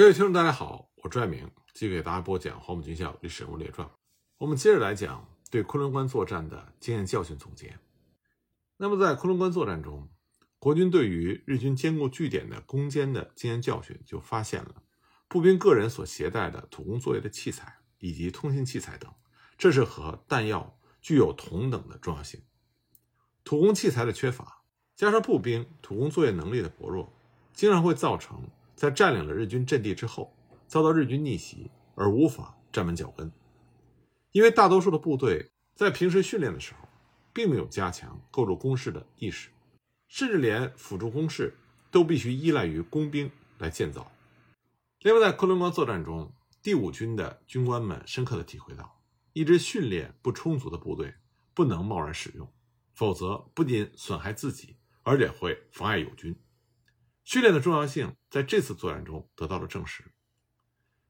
各位听众，大家好，我朱爱明，继续给大家播讲《黄埔军校历史人物列传》。我们接着来讲对昆仑关作战的经验教训总结。那么，在昆仑关作战中，国军对于日军坚固据点的攻坚的经验教训，就发现了步兵个人所携带的土工作业的器材以及通信器材等，这是和弹药具有同等的重要性。土工器材的缺乏，加上步兵土工作业能力的薄弱，经常会造成。在占领了日军阵地之后，遭到日军逆袭而无法站稳脚跟，因为大多数的部队在平时训练的时候，并没有加强构筑工事的意识，甚至连辅助工事都必须依赖于工兵来建造。另外，在昆仑关作战中，第五军的军官们深刻的体会到，一支训练不充足的部队不能贸然使用，否则不仅损害自己，而且会妨碍友军。训练的重要性在这次作战中得到了证实。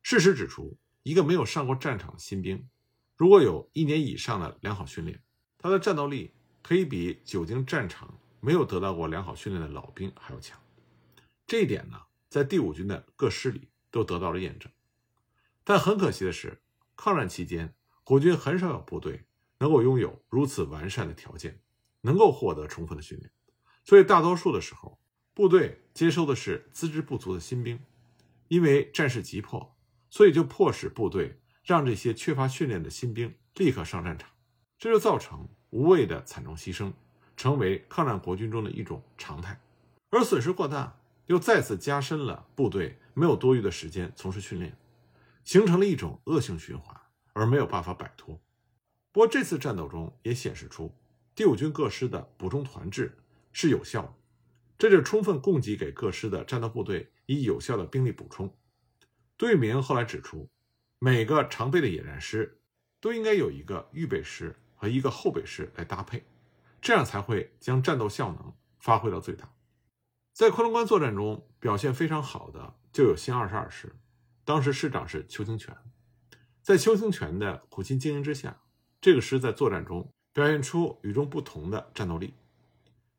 事实指出，一个没有上过战场的新兵，如果有一年以上的良好训练，他的战斗力可以比久经战场、没有得到过良好训练的老兵还要强。这一点呢，在第五军的各师里都得到了验证。但很可惜的是，抗战期间，国军很少有部队能够拥有如此完善的条件，能够获得充分的训练，所以大多数的时候。部队接收的是资质不足的新兵，因为战事急迫，所以就迫使部队让这些缺乏训练的新兵立刻上战场，这就造成无谓的惨重牺牲，成为抗战国军中的一种常态。而损失过大，又再次加深了部队没有多余的时间从事训练，形成了一种恶性循环，而没有办法摆脱。不过这次战斗中也显示出第五军各师的补充团制是有效的。这就充分供给给各师的战斗部队以有效的兵力补充。杜聿明后来指出，每个常备的野战师都应该有一个预备师和一个后备师来搭配，这样才会将战斗效能发挥到最大。在昆仑关作战中表现非常好的就有新二十二师，当时师长是邱清泉。在邱清泉的苦心经营之下，这个师在作战中表现出与众不同的战斗力。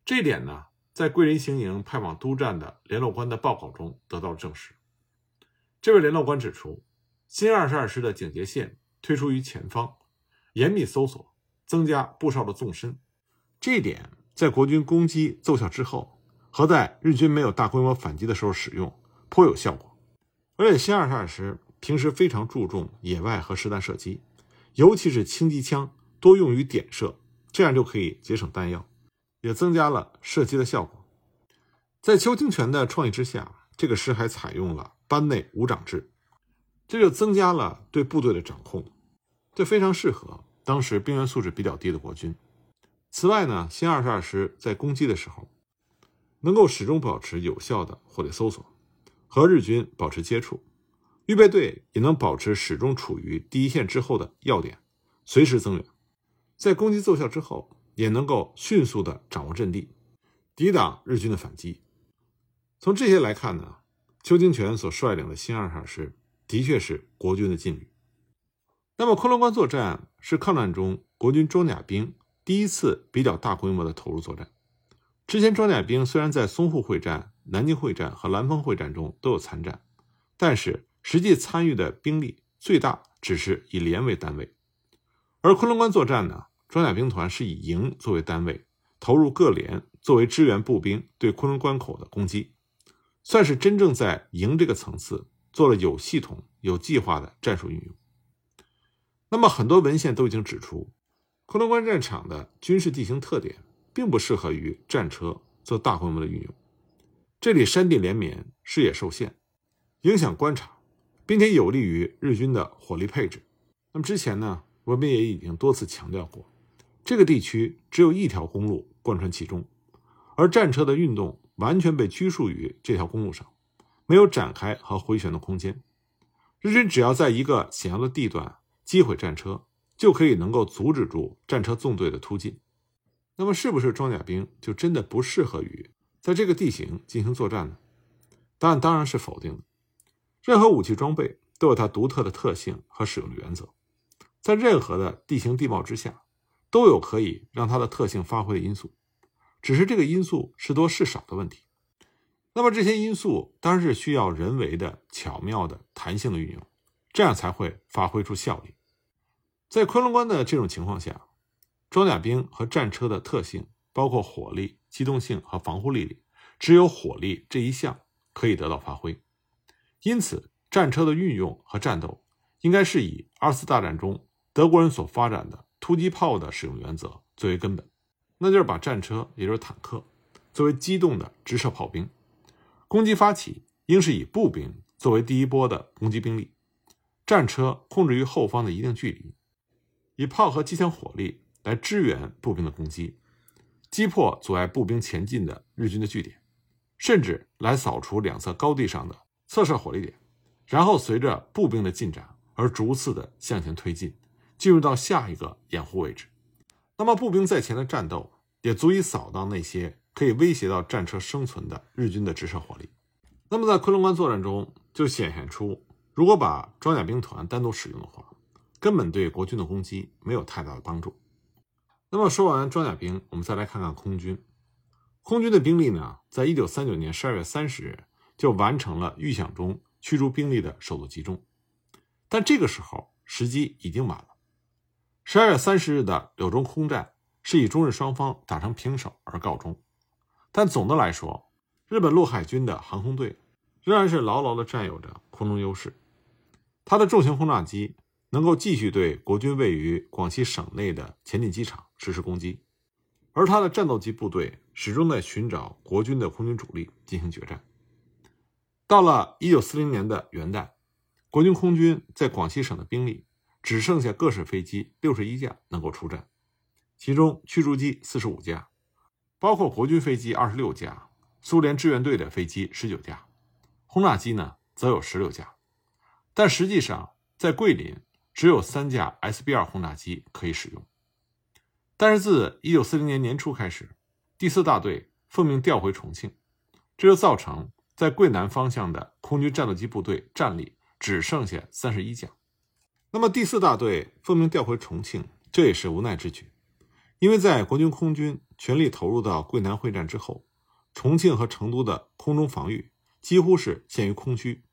这点呢？在桂林行营派往督战的联络官的报告中得到了证实。这位联络官指出，新二十二师的警戒线推出于前方，严密搜索，增加步哨的纵深。这一点在国军攻击奏效之后，和在日军没有大规模反击的时候使用颇有效果。而且新二十二师平时非常注重野外和实弹射击，尤其是轻机枪多用于点射，这样就可以节省弹药。也增加了射击的效果。在邱清泉的创意之下，这个师还采用了班内无长制，这就增加了对部队的掌控，这非常适合当时兵员素质比较低的国军。此外呢，新二十二师在攻击的时候，能够始终保持有效的火力搜索，和日军保持接触，预备队也能保持始终处于第一线之后的要点，随时增援。在攻击奏效之后。也能够迅速的掌握阵地，抵挡日军的反击。从这些来看呢，邱清泉所率领的新二十二师的确是国军的劲旅。那么，昆仑关作战是抗战中国军装甲兵第一次比较大规模的投入作战。之前，装甲兵虽然在淞沪会战、南京会战和兰峰会战中都有参战，但是实际参与的兵力最大只是以连为单位，而昆仑关作战呢？装甲兵团是以营作为单位，投入各连作为支援步兵对昆仑关口的攻击，算是真正在营这个层次做了有系统、有计划的战术运用。那么，很多文献都已经指出，昆仑关战场的军事地形特点并不适合于战车做大规模的运用。这里山地连绵，视野受限，影响观察，并且有利于日军的火力配置。那么之前呢，我们也已经多次强调过。这个地区只有一条公路贯穿其中，而战车的运动完全被拘束于这条公路上，没有展开和回旋的空间。日军只要在一个险要的地段击毁战车，就可以能够阻止住战车纵队的突进。那么，是不是装甲兵就真的不适合于在这个地形进行作战呢？答案当然是否定的。任何武器装备都有它独特的特性和使用的原则，在任何的地形地貌之下。都有可以让它的特性发挥的因素，只是这个因素是多是少的问题。那么这些因素当然是需要人为的巧妙的弹性的运用，这样才会发挥出效力。在昆仑关的这种情况下，装甲兵和战车的特性，包括火力、机动性和防护力里，只有火力这一项可以得到发挥。因此，战车的运用和战斗应该是以二次大战中德国人所发展的突击炮的使用原则最为根本，那就是把战车，也就是坦克，作为机动的直射炮兵。攻击发起应是以步兵作为第一波的攻击兵力，战车控制于后方的一定距离，以炮和机枪火力来支援步兵的攻击，击破阻碍步兵前进的日军的据点，甚至来扫除两侧高地上的侧射火力点，然后随着步兵的进展而逐次的向前推进，进入到下一个掩护位置。那么步兵在前的战斗也足以扫荡那些。可以威胁到战车生存的日军的直射火力。那么，在昆仑关作战中就显现出，如果把装甲兵团单独使用的话，根本对国军的攻击没有太大的帮助。那么，说完装甲兵，我们再来看看空军。空军的兵力呢，在一九三九年十二月三十日就完成了预想中驱逐兵力的首度集中，但这个时候时机已经晚了。十二月三十日的柳中空战是以中日双方打成平手而告终。但总的来说，日本陆海军的航空队仍然是牢牢地占有着空中优势。它的重型轰炸机能够继续对国军位于广西省内的前进机场实施攻击，而它的战斗机部队始终在寻找国军的空军主力进行决战。到了1940年的元旦，国军空军在广西省的兵力只剩下各式飞机61架能够出战，其中驱逐机45架。包括国军飞机二十六架，苏联志愿队的飞机十九架，轰炸机呢则有十六架，但实际上在桂林只有三架 SB 二轰炸机可以使用。但是自一九四零年年初开始，第四大队奉命调回重庆，这就造成在桂南方向的空军战斗机部队战力只剩下三十一架。那么第四大队奉命调回重庆，这也是无奈之举。因为在国军空军全力投入到桂南会战之后，重庆和成都的空中防御几乎是陷于空虚，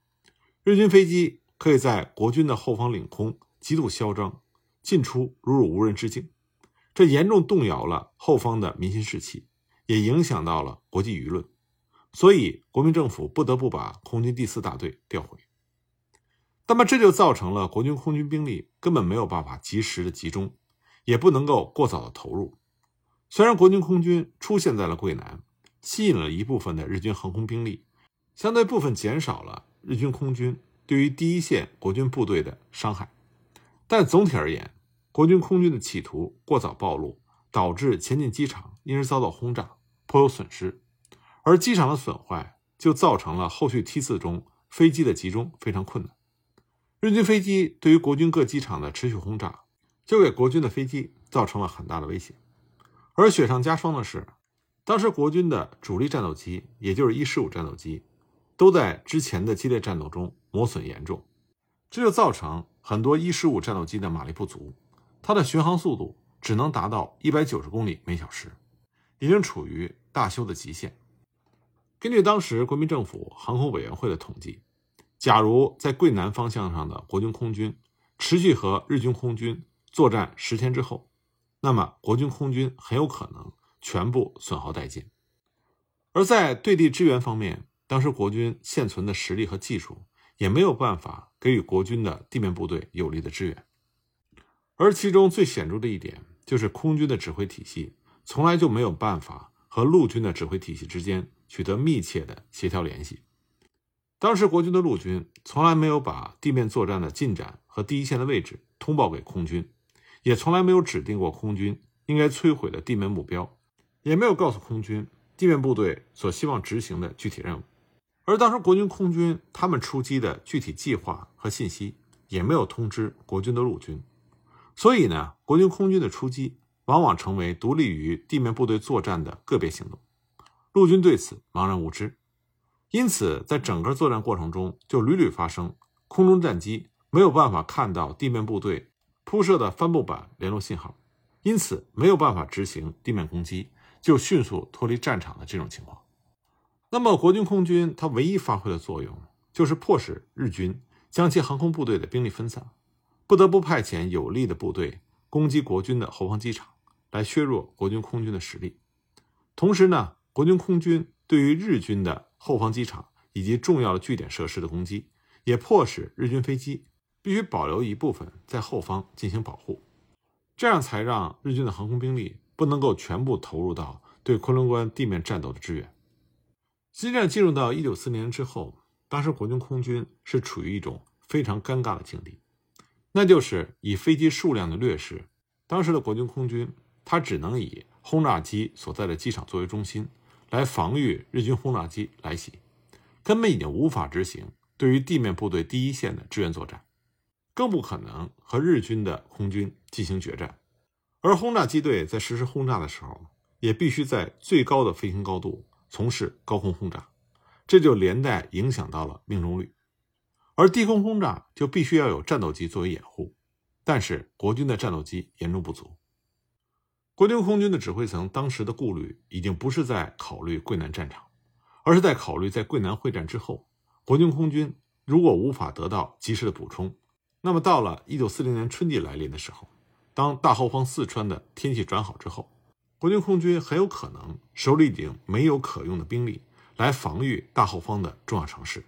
日军飞机可以在国军的后方领空极度嚣张，进出如入无人之境，这严重动摇了后方的民心士气，也影响到了国际舆论，所以国民政府不得不把空军第四大队调回。那么这就造成了国军空军兵力根本没有办法及时的集中。也不能够过早的投入。虽然国军空军出现在了桂南，吸引了一部分的日军航空兵力，相对部分减少了日军空军对于第一线国军部队的伤害，但总体而言，国军空军的企图过早暴露，导致前进机场因而遭到轰炸，颇有损失。而机场的损坏就造成了后续梯次中飞机的集中非常困难。日军飞机对于国军各机场的持续轰炸。就给国军的飞机造成了很大的威胁，而雪上加霜的是，当时国军的主力战斗机，也就是一十五战斗机，都在之前的激烈战斗中磨损严重，这就造成很多一十五战斗机的马力不足，它的巡航速度只能达到一百九十公里每小时，已经处于大修的极限。根据当时国民政府航空委员会的统计，假如在桂南方向上的国军空军持续和日军空军作战十天之后，那么国军空军很有可能全部损耗殆尽。而在对地支援方面，当时国军现存的实力和技术也没有办法给予国军的地面部队有力的支援。而其中最显著的一点就是空军的指挥体系从来就没有办法和陆军的指挥体系之间取得密切的协调联系。当时国军的陆军从来没有把地面作战的进展和第一线的位置通报给空军。也从来没有指定过空军应该摧毁的地面目标，也没有告诉空军地面部队所希望执行的具体任务。而当时国军空军他们出击的具体计划和信息也没有通知国军的陆军，所以呢，国军空军的出击往往成为独立于地面部队作战的个别行动，陆军对此茫然无知。因此，在整个作战过程中，就屡屡发生空中战机没有办法看到地面部队。铺设的帆布板联络信号，因此没有办法执行地面攻击，就迅速脱离战场的这种情况。那么，国军空军它唯一发挥的作用，就是迫使日军将其航空部队的兵力分散，不得不派遣有力的部队攻击国军的后方机场，来削弱国军空军的实力。同时呢，国军空军对于日军的后方机场以及重要的据点设施的攻击，也迫使日军飞机必须保留一部分在后方进行保护，这样才让日军的航空兵力不能够全部投入到对昆仑关地面战斗的支援。激战，进入到一九四年之后，当时国军空军是处于一种非常尴尬的境地，那就是以飞机数量的劣势，当时的国军空军它只能以轰炸机所在的机场作为中心，来防御日军轰炸机来袭，根本已经无法执行对于地面部队第一线的支援作战，更不可能和日军的空军进行决战。而轰炸机队在实施轰炸的时候，也必须在最高的飞行高度。从事高空轰炸，这就连带影响到了命中率。而低空轰炸就必须要有战斗机作为掩护，但是国军的战斗机严重不足。国军空军的指挥层当时的顾虑已经不是在考虑桂南战场，而是在考虑在桂南会战之后，国军空军如果无法得到及时的补充，那么到了一九四零年春季来临的时候，当大后方四川的天气转好之后。国军空军很有可能手里已经没有可用的兵力来防御大后方的重要城市，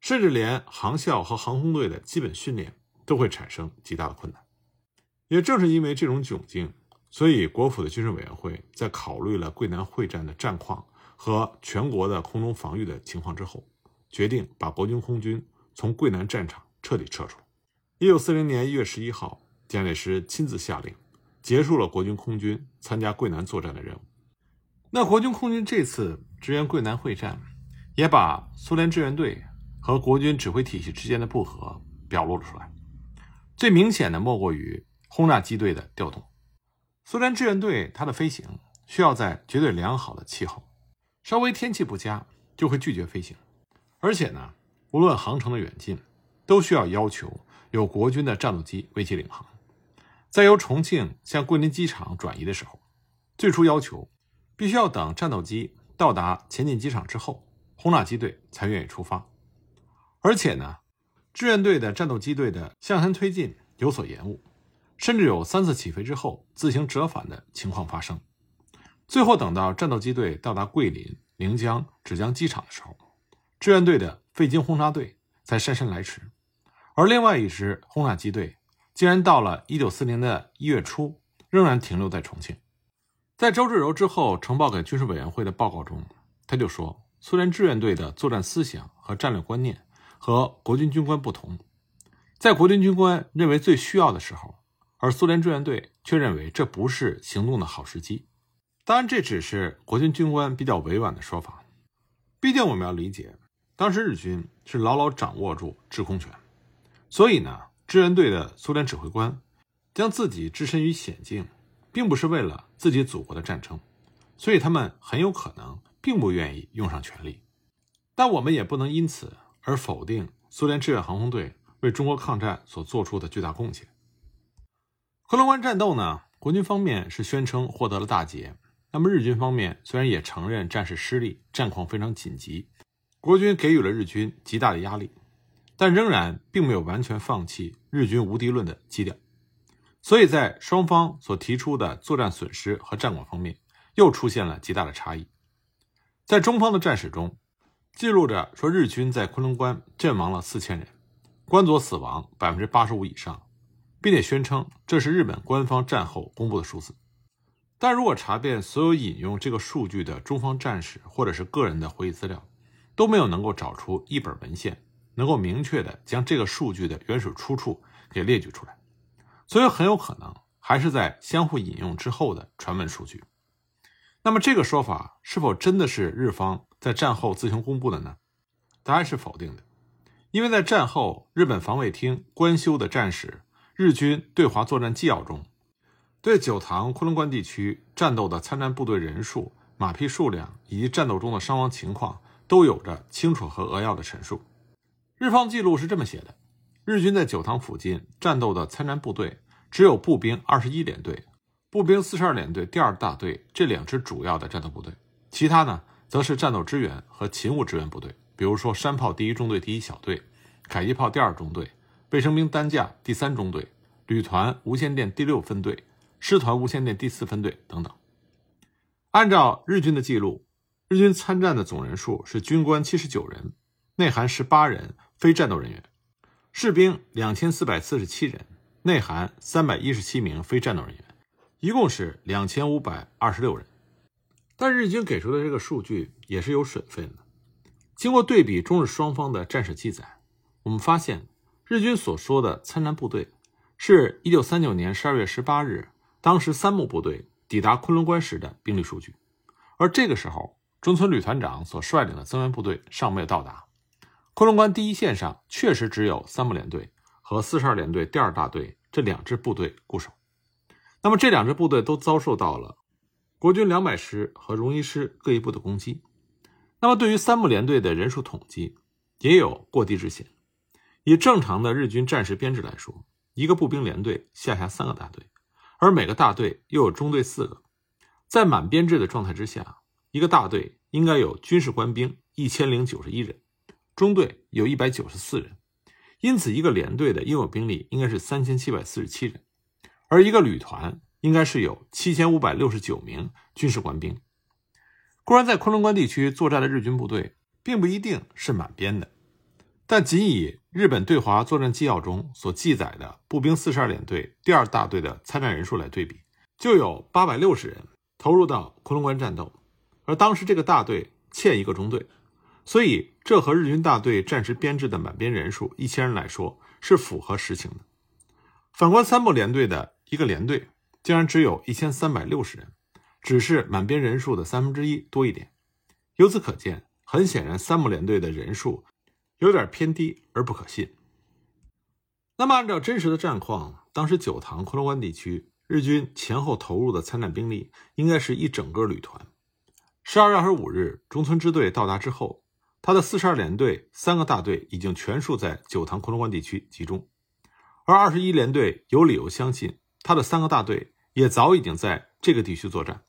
甚至连航校和航空队的基本训练都会产生极大的困难。也正是因为这种窘境，所以国府的军事委员会在考虑了桂南会战的战况和全国的空中防御的情况之后，决定把国军空军从桂南战场彻底撤出。一九四零年一月十一号，蒋介石亲自下令。结束了国军空军参加桂南作战的任务。那国军空军这次支援桂南会战，也把苏联志愿队和国军指挥体系之间的不和表露了出来。最明显的莫过于轰炸机队的调动。苏联志愿队它的飞行需要在绝对良好的气候，稍微天气不佳就会拒绝飞行。而且呢，无论航程的远近，都需要要求有国军的战斗机为其领航。在由重庆向桂林机场转移的时候，最初要求必须要等战斗机到达前进机场之后，轰炸机队才愿意出发。而且呢，志愿队的战斗机队的向前推进有所延误，甚至有三次起飞之后自行折返的情况发生。最后等到战斗机队到达桂林、临江、芷江机场的时候，志愿队的废金轰炸队才姗姗来迟，而另外一支轰炸机队。竟然到了一九四零的一月初，仍然停留在重庆。在周志柔之后呈报给军事委员会的报告中，他就说，苏联志愿队的作战思想和战略观念和国军军官不同，在国军军官认为最需要的时候，而苏联志愿队却认为这不是行动的好时机。当然，这只是国军军官比较委婉的说法。毕竟，我们要理解，当时日军是牢牢掌握住制空权，所以呢。志愿队的苏联指挥官将自己置身于险境，并不是为了自己祖国的战争，所以他们很有可能并不愿意用上全力。但我们也不能因此而否定苏联志愿航空队为中国抗战所做出的巨大贡献。昆仑关战斗呢，国军方面是宣称获得了大捷，那么日军方面虽然也承认战事失利，战况非常紧急，国军给予了日军极大的压力。但仍然并没有完全放弃日军无敌论的基调，所以在双方所提出的作战损失和战果方面，又出现了极大的差异。在中方的战史中，记录着说日军在昆仑关阵亡了四千人，关左死亡百分之八十五以上，并且宣称这是日本官方战后公布的数字。但如果查遍所有引用这个数据的中方战史或者是个人的回忆资料，都没有能够找出一本文献。能够明确的将这个数据的原始出处给列举出来，所以很有可能还是在相互引用之后的传闻数据。那么这个说法是否真的是日方在战后自行公布的呢？答案是否定的，因为在战后日本防卫厅官修的战史《日军对华作战纪要》中，对九塘昆仑关地区战斗的参战部队人数、马匹数量以及战斗中的伤亡情况都有着清楚和扼要的陈述。日方记录是这么写的：日军在九塘附近战斗的参战部队只有步兵二十一联队、步兵四十二联队第二大队这两支主要的战斗部队，其他呢则是战斗支援和勤务支援部队，比如说山炮第一中队第一小队、迫击炮第二中队、卫生兵担架第三中队、旅团无线电第六分队、师团无线电第四分队等等。按照日军的记录，日军参战的总人数是军官七十九人，内含十八人非战斗人员；士兵两千四百四十七人，内含三百一十七名非战斗人员，一共是两千五百二十六人。但日军给出的这个数据也是有水分的。经过对比中日双方的战史记载，我们发现日军所说的参战部队，是一九三九年十二月十八日，当时三木部队抵达昆仑关时的兵力数据。而这个时候，中村旅团长所率领的增援部队尚没有到达，昆仑关第一线上确实只有三木联队和四十二联队第二大队这两支部队固守。那么这两支部队都遭受到了。国军两百师和荣一师各一部的攻击，那么对于三木联队的人数统计也有过低之嫌。以正常的日军战时编制来说，一个步兵连队下辖三个大队，而每个大队又有中队四个，在满编制的状态之下，一个大队应该有军事官兵一千零九十一人，中队有一百九十四人，因此一个连队的应有兵力应该是三千七百四十七人，而一个旅团。应该是有七千五百六十九名军事官兵。固然，在昆仑关地区作战的日军部队并不一定是满编的，但仅以日本对华作战纪要中所记载的步兵四十二联队第二大队的参战人数来对比，就有八百六十人投入到昆仑关战斗。而当时这个大队欠一个中队，所以这和日军大队战时编制的满编人数一千人来说是符合实情的。反观三木联队的一个连队。竟然只有一千三百六十人，只是满编人数的三分之一多一点。由此可见，很显然三木联队的人数有点偏低而不可信。那么，按照真实的战况，当时九塘昆仑关地区日军前后投入的参战兵力应该是一整个旅团。十二月二十五日，中村支队到达之后，他的四十二联队三个大队已经全数在九塘昆仑关地区集中，而二十一联队有理由相信他的三个大队。也早已经在这个地区作战。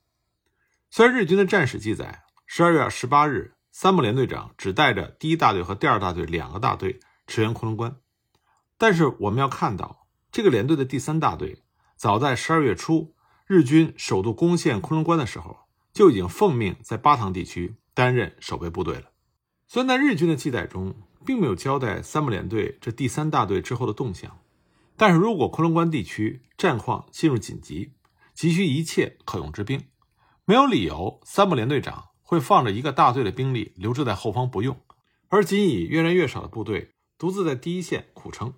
虽然日军的战史记载，十二月十八日，三木联队长只带着第一大队和第二大队两个大队驰援昆仑关，但是我们要看到，这个连队的第三大队早在十二月初，日军首度攻陷昆仑关的时候，就已经奉命在巴塘地区担任守备部队了。虽然在日军的记载中，并没有交代三木联队这第三大队之后的动向。但是如果昆仑关地区战况进入紧急，急需一切可用之兵，没有理由三木联队长会放着一个大队的兵力留置在后方不用，而仅以越来越少的部队独自在第一线苦撑。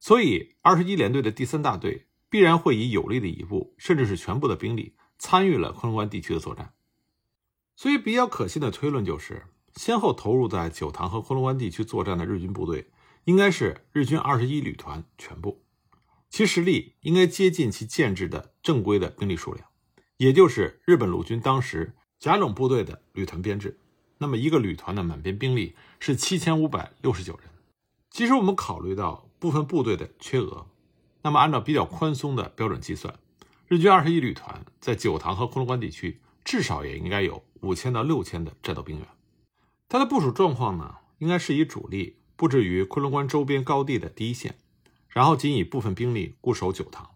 所以，二十一联队的第三大队必然会以有力的一部，甚至是全部的兵力参与了昆仑关地区的作战。所以，比较可信的推论就是，先后投入在九塘和昆仑关地区作战的日军部队。应该是日军二十一旅团全部，其实力应该接近其建制的正规的兵力数量，也就是日本陆军当时甲种部队的旅团编制。那么一个旅团的满编兵力是七千五百六十九人。其实我们考虑到部分部队的缺额，那么按照比较宽松的标准计算，日军二十一旅团在九塘和昆仑关地区至少也应该有五千到六千的战斗兵员。它的部署状况呢，应该是以主力。布置于昆仑关周边高地的第一线，然后仅以部分兵力固守九塘。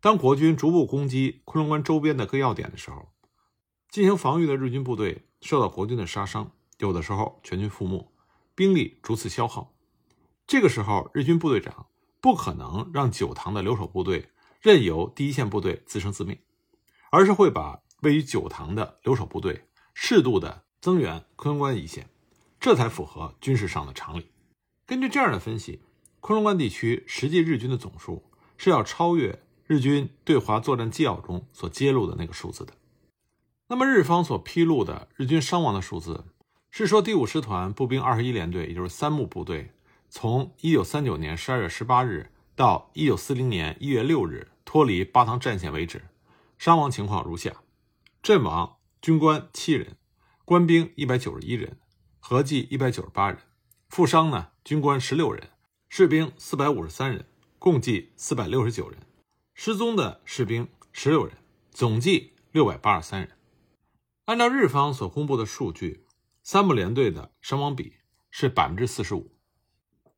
当国军逐步攻击昆仑关周边的各要点的时候，进行防御的日军部队受到国军的杀伤，有的时候全军覆没，兵力逐次消耗。这个时候，日军部队长不可能让九塘的留守部队任由第一线部队自生自灭，而是会把位于九塘的留守部队适度的增援昆仑关一线。这才符合军事上的常理。根据这样的分析，昆仑关地区实际日军的总数是要超越日军对华作战纪要中所揭露的那个数字的。那么，日方所披露的日军伤亡的数字，是说第五师团步兵二十一联队，也就是三木部队，从一九三九年十二月十八日到一九四零年一月六日脱离巴塘战线为止，伤亡情况如下：阵亡军官七人，官兵一百九十一人。合计一百九十八人，负伤呢？军官十六人，士兵四百五十三人，共计四百六十九人。失踪的士兵十六人，总计六百八十三人。按照日方所公布的数据，三木联队的伤亡比是百分之四十五。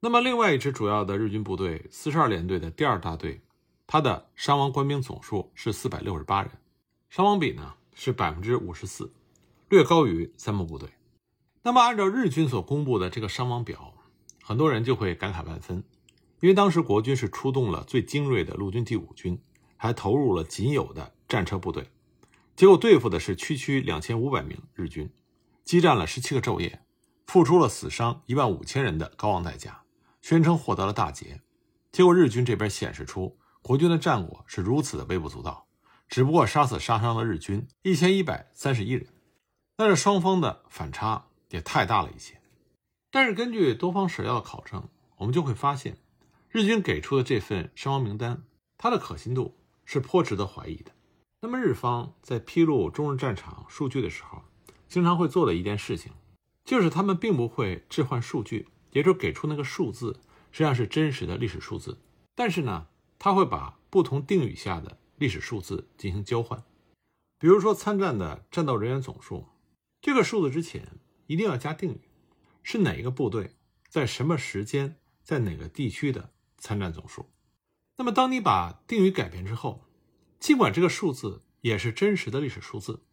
那么，另外一支主要的日军部队四十二联队的第二大队，它的伤亡官兵总数是四百六十八人，伤亡比呢是百分之五十四，略高于三木部队。那么，按照日军所公布的这个伤亡表，很多人就会感慨万分，因为当时国军是出动了最精锐的陆军第五军，还投入了仅有的战车部队，结果对付的是区区两千五百名日军，激战了十七个昼夜，付出了死伤一万五千人的高昂代价。宣称获得了大捷，结果日军这边显示出国军的战果是如此的微不足道，只不过杀死杀伤了日军一千一百三十一人，但是双方的反差也太大了一些。但是根据多方史料的考证，我们就会发现，日军给出的这份伤亡名单，它的可信度是颇值得怀疑的。那么日方在披露中日战场数据的时候，经常会做的一件事情，就是他们并不会置换数据。也就是给出那个数字实际上是真实的历史数字，但是呢，他会把不同定语下的历史数字进行交换。比如说参战的战斗人员总数，这个数字之前一定要加定语，是哪一个部队在什么时间在哪个地区的参战总数。那么当你把定语改变之后，尽管这个数字也是真实的历史数字，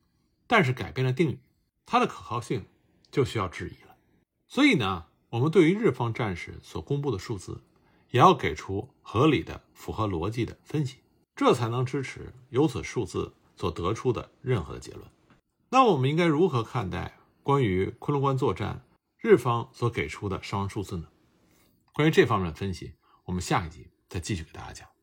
但是改变了定语，它的可靠性就需要质疑了。所以呢？我们对于日方战士所公布的数字，也要给出合理的、符合逻辑的分析，这才能支持由此数字所得出的任何的结论。那我们应该如何看待关于昆仑关作战日方所给出的伤亡数字呢？关于这方面的分析，我们下一集再继续给大家讲。